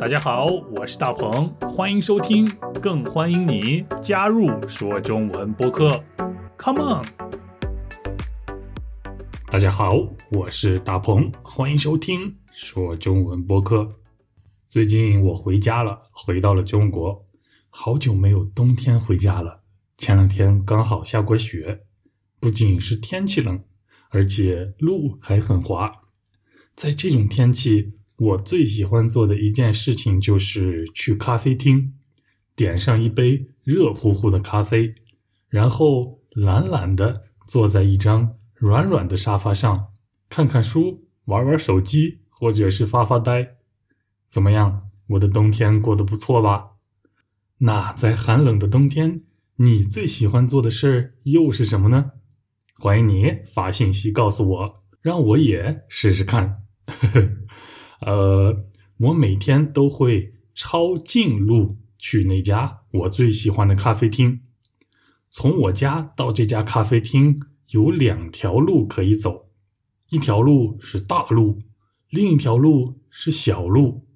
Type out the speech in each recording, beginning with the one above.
大家好，我是大鹏，欢迎收听，更欢迎你加入说中文播客。Come on！大家好，我是大鹏，欢迎收听说中文播客。最近我回家了，回到了中国，好久没有冬天回家了。前两天刚好下过雪，不仅是天气冷，而且路还很滑。在这种天气，我最喜欢做的一件事情就是去咖啡厅，点上一杯热乎乎的咖啡，然后懒懒的坐在一张软软的沙发上，看看书，玩玩手机，或者是发发呆。怎么样？我的冬天过得不错吧？那在寒冷的冬天，你最喜欢做的事儿又是什么呢？欢迎你发信息告诉我，让我也试试看。呃，我每天都会抄近路去那家我最喜欢的咖啡厅。从我家到这家咖啡厅有两条路可以走，一条路是大路，另一条路是小路。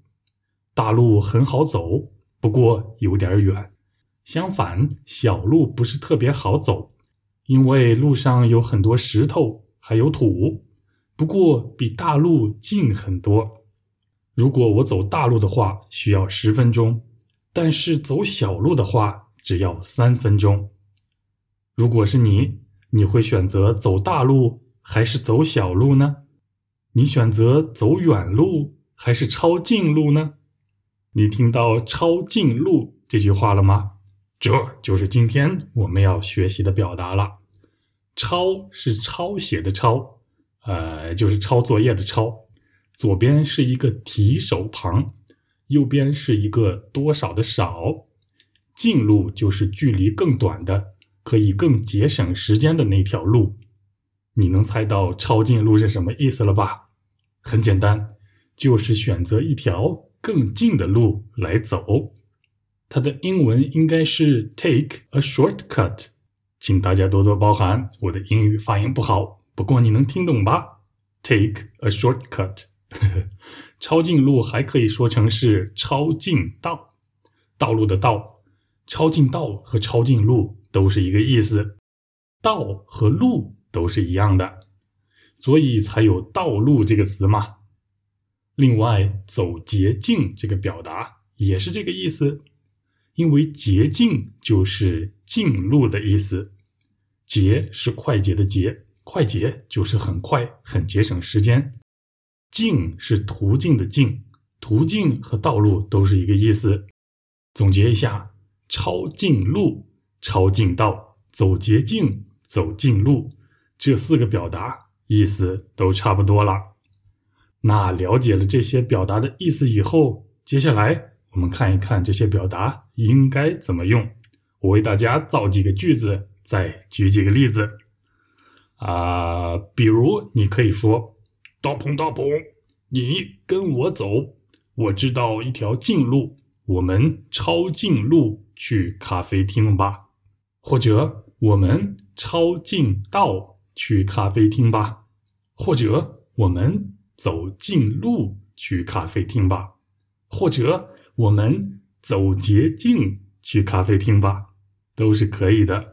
大路很好走，不过有点远。相反，小路不是特别好走，因为路上有很多石头还有土。不过比大路近很多。如果我走大路的话，需要十分钟；但是走小路的话，只要三分钟。如果是你，你会选择走大路还是走小路呢？你选择走远路还是抄近路呢？你听到“抄近路”这句话了吗？这就是今天我们要学习的表达了。抄是抄写的抄，呃，就是抄作业的抄。左边是一个提手旁，右边是一个多少的少。近路就是距离更短的，可以更节省时间的那条路。你能猜到抄近路是什么意思了吧？很简单，就是选择一条更近的路来走。它的英文应该是 take a shortcut，请大家多多包涵，我的英语发音不好，不过你能听懂吧？take a shortcut。抄近路还可以说成是抄近道，道路的道，抄近道和抄近路都是一个意思，道和路都是一样的，所以才有道路这个词嘛。另外，走捷径这个表达也是这个意思，因为捷径就是近路的意思，捷是快捷的捷，快捷就是很快，很节省时间。径是途径的径，途径和道路都是一个意思。总结一下：抄近路、抄近道、走捷径、走近路，这四个表达意思都差不多了。那了解了这些表达的意思以后，接下来我们看一看这些表达应该怎么用。我为大家造几个句子，再举几个例子。啊，比如你可以说。大鹏，大鹏，你跟我走，我知道一条近路，我们抄近路去咖啡厅吧，或者我们抄近道去咖啡厅吧，或者我们走近路去咖啡厅吧，或者我们走捷径去咖啡厅吧，都是可以的。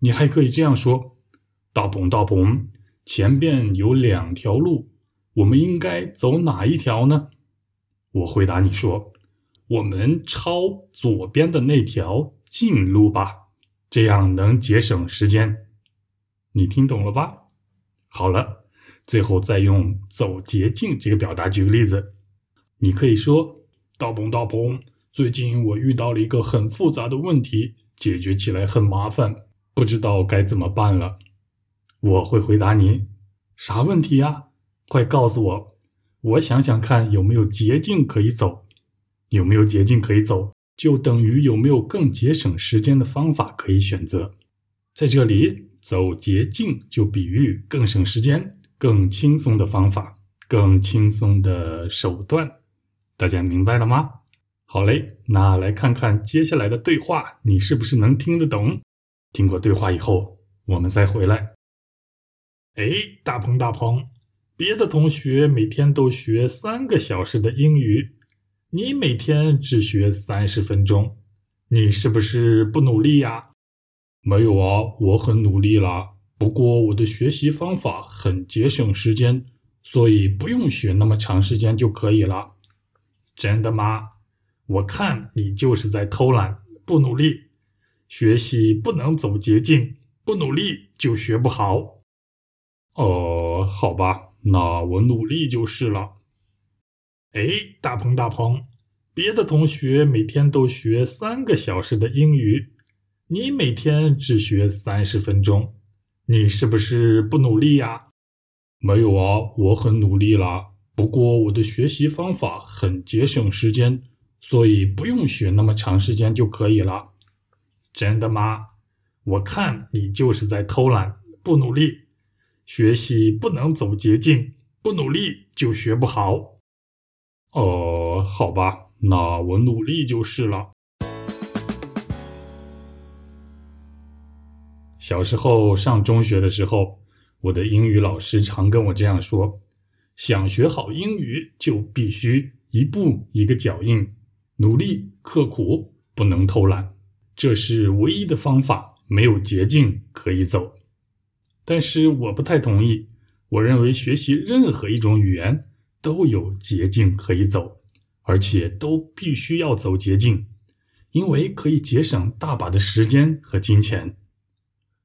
你还可以这样说：大鹏，大鹏。前边有两条路，我们应该走哪一条呢？我回答你说：“我们抄左边的那条近路吧，这样能节省时间。”你听懂了吧？好了，最后再用“走捷径”这个表达举个例子。你可以说：“大鹏，大鹏，最近我遇到了一个很复杂的问题，解决起来很麻烦，不知道该怎么办了。”我会回答你，啥问题呀？快告诉我，我想想看有没有捷径可以走。有没有捷径可以走，就等于有没有更节省时间的方法可以选择。在这里，走捷径就比喻更省时间、更轻松的方法、更轻松的手段。大家明白了吗？好嘞，那来看看接下来的对话，你是不是能听得懂？听过对话以后，我们再回来。哎，大鹏大鹏，别的同学每天都学三个小时的英语，你每天只学三十分钟，你是不是不努力呀？没有啊，我很努力啦。不过我的学习方法很节省时间，所以不用学那么长时间就可以了。真的吗？我看你就是在偷懒，不努力。学习不能走捷径，不努力就学不好。哦，好吧，那我努力就是了。哎，大鹏大鹏，别的同学每天都学三个小时的英语，你每天只学三十分钟，你是不是不努力呀？没有啊，我很努力啦。不过我的学习方法很节省时间，所以不用学那么长时间就可以了。真的吗？我看你就是在偷懒，不努力。学习不能走捷径，不努力就学不好。哦，好吧，那我努力就是了。小时候上中学的时候，我的英语老师常跟我这样说：想学好英语，就必须一步一个脚印，努力刻苦，不能偷懒，这是唯一的方法，没有捷径可以走。但是我不太同意，我认为学习任何一种语言。都有捷径可以走，而且都必须要走捷径，因为可以节省大把的时间和金钱。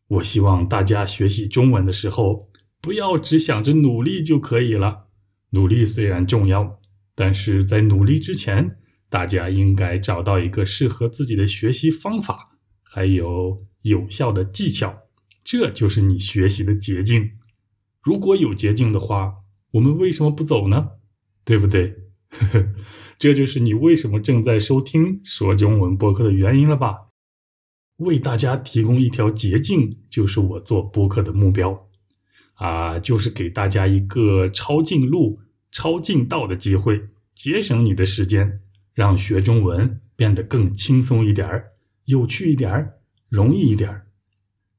我希望大家学习中文的时候，不要只想着努力就可以了。努力虽然重要，但是在努力之前，大家应该找到一个适合自己的学习方法，还有有效的技巧，这就是你学习的捷径。如果有捷径的话。我们为什么不走呢？对不对？呵 呵这就是你为什么正在收听说中文播客的原因了吧？为大家提供一条捷径，就是我做播客的目标啊，就是给大家一个抄近路、抄近道的机会，节省你的时间，让学中文变得更轻松一点儿、有趣一点儿、容易一点儿。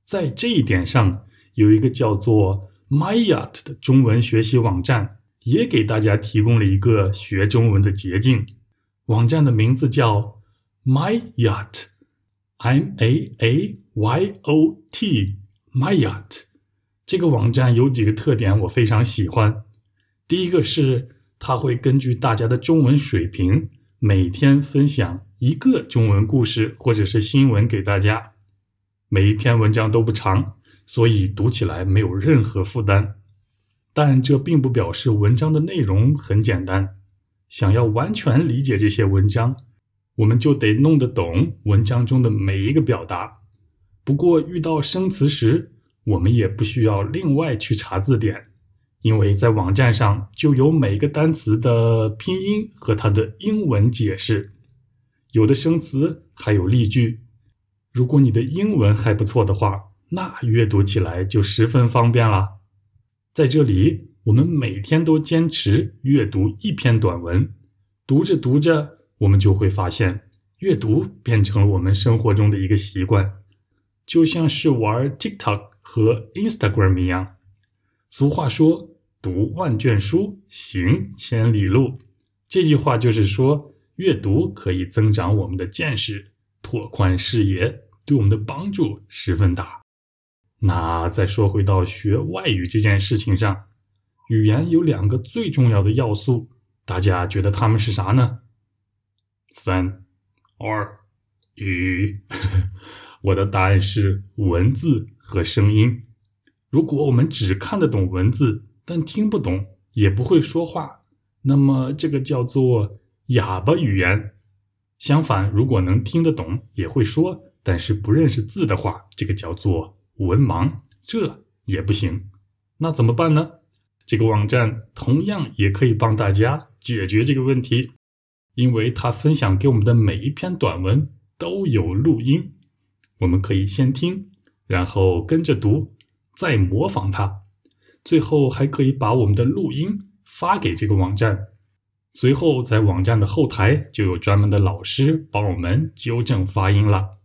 在这一点上，有一个叫做。Myat 的中文学习网站也给大家提供了一个学中文的捷径。网站的名字叫 Myat，M A A Y O T Myat。这个网站有几个特点，我非常喜欢。第一个是它会根据大家的中文水平，每天分享一个中文故事或者是新闻给大家。每一篇文章都不长。所以读起来没有任何负担，但这并不表示文章的内容很简单。想要完全理解这些文章，我们就得弄得懂文章中的每一个表达。不过遇到生词时，我们也不需要另外去查字典，因为在网站上就有每个单词的拼音和它的英文解释，有的生词还有例句。如果你的英文还不错的话，那阅读起来就十分方便了。在这里，我们每天都坚持阅读一篇短文，读着读着，我们就会发现，阅读变成了我们生活中的一个习惯，就像是玩 TikTok 和 Instagram 一样。俗话说：“读万卷书，行千里路。”这句话就是说，阅读可以增长我们的见识，拓宽视野，对我们的帮助十分大。那再说回到学外语这件事情上，语言有两个最重要的要素，大家觉得它们是啥呢？三、二、一，我的答案是文字和声音。如果我们只看得懂文字，但听不懂，也不会说话，那么这个叫做哑巴语言。相反，如果能听得懂，也会说，但是不认识字的话，这个叫做。文盲这也不行，那怎么办呢？这个网站同样也可以帮大家解决这个问题，因为他分享给我们的每一篇短文都有录音，我们可以先听，然后跟着读，再模仿它，最后还可以把我们的录音发给这个网站。随后在网站的后台就有专门的老师帮我们纠正发音了，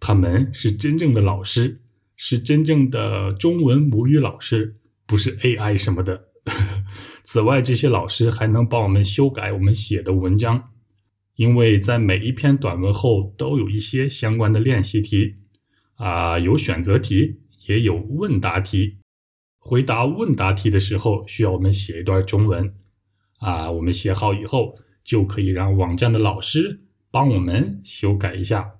他们是真正的老师。是真正的中文母语老师，不是 AI 什么的。此外，这些老师还能帮我们修改我们写的文章，因为在每一篇短文后都有一些相关的练习题，啊，有选择题，也有问答题。回答问答题的时候，需要我们写一段中文，啊，我们写好以后，就可以让网站的老师帮我们修改一下。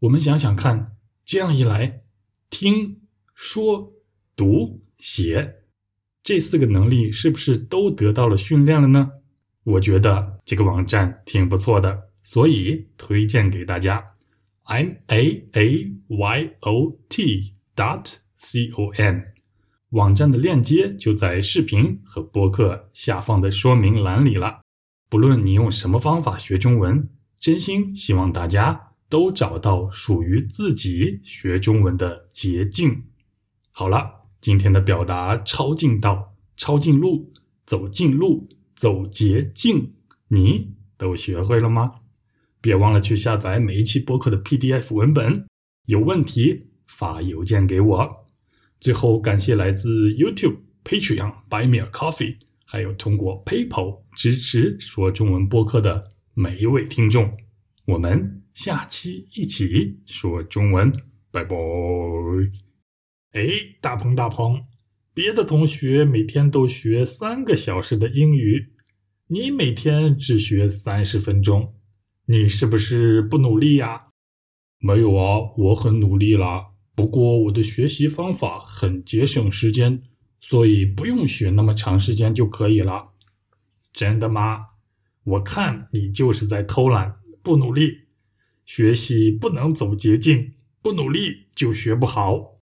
我们想想看，这样一来，听说读写这四个能力是不是都得到了训练了呢？我觉得这个网站挺不错的，所以推荐给大家。m a a y o t dot c o m，网站的链接就在视频和播客下方的说明栏里了。不论你用什么方法学中文，真心希望大家都找到属于自己学中文的捷径。好了，今天的表达抄近道、抄近路、走近路。走捷径，你都学会了吗？别忘了去下载每一期播客的 PDF 文本。有问题发邮件给我。最后，感谢来自 YouTube、Patreon、Buy Me a Coffee，还有通过 PayPal 支持说中文播客的每一位听众。我们下期一起说中文，拜拜。哎，大鹏大鹏。别的同学每天都学三个小时的英语，你每天只学三十分钟，你是不是不努力呀？没有啊，我很努力啦。不过我的学习方法很节省时间，所以不用学那么长时间就可以了。真的吗？我看你就是在偷懒，不努力。学习不能走捷径，不努力就学不好。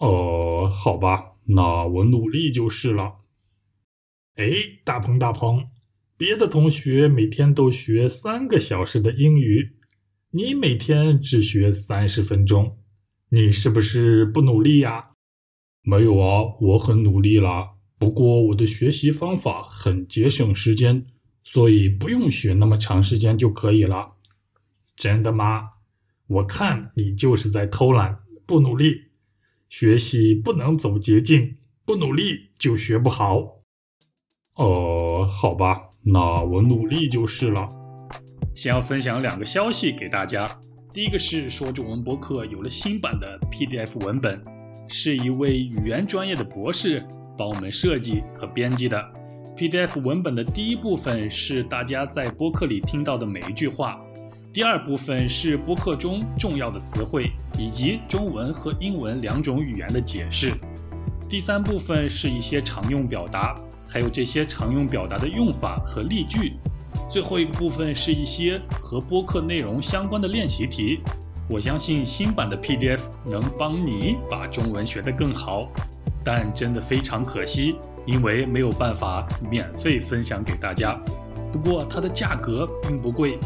哦，好吧。那我努力就是了。哎，大鹏大鹏，别的同学每天都学三个小时的英语，你每天只学三十分钟，你是不是不努力呀？没有啊，我很努力啦。不过我的学习方法很节省时间，所以不用学那么长时间就可以了。真的吗？我看你就是在偷懒，不努力。学习不能走捷径，不努力就学不好。哦，好吧，那我努力就是了。先要分享两个消息给大家。第一个是说中文播客有了新版的 PDF 文本，是一位语言专业的博士帮我们设计和编辑的。PDF 文本的第一部分是大家在播客里听到的每一句话。第二部分是播客中重要的词汇，以及中文和英文两种语言的解释。第三部分是一些常用表达，还有这些常用表达的用法和例句。最后一个部分是一些和播客内容相关的练习题。我相信新版的 PDF 能帮你把中文学得更好，但真的非常可惜，因为没有办法免费分享给大家。不过它的价格并不贵。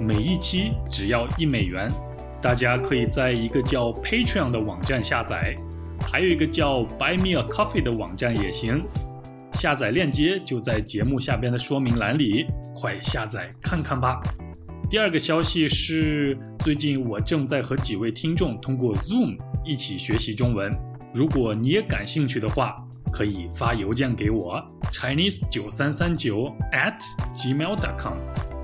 每一期只要一美元，大家可以在一个叫 Patreon 的网站下载，还有一个叫 Buy Me a Coffee 的网站也行。下载链接就在节目下边的说明栏里，快下载看看吧。第二个消息是，最近我正在和几位听众通过 Zoom 一起学习中文。如果你也感兴趣的话，可以发邮件给我 Chinese 九三三九 at gmail.com。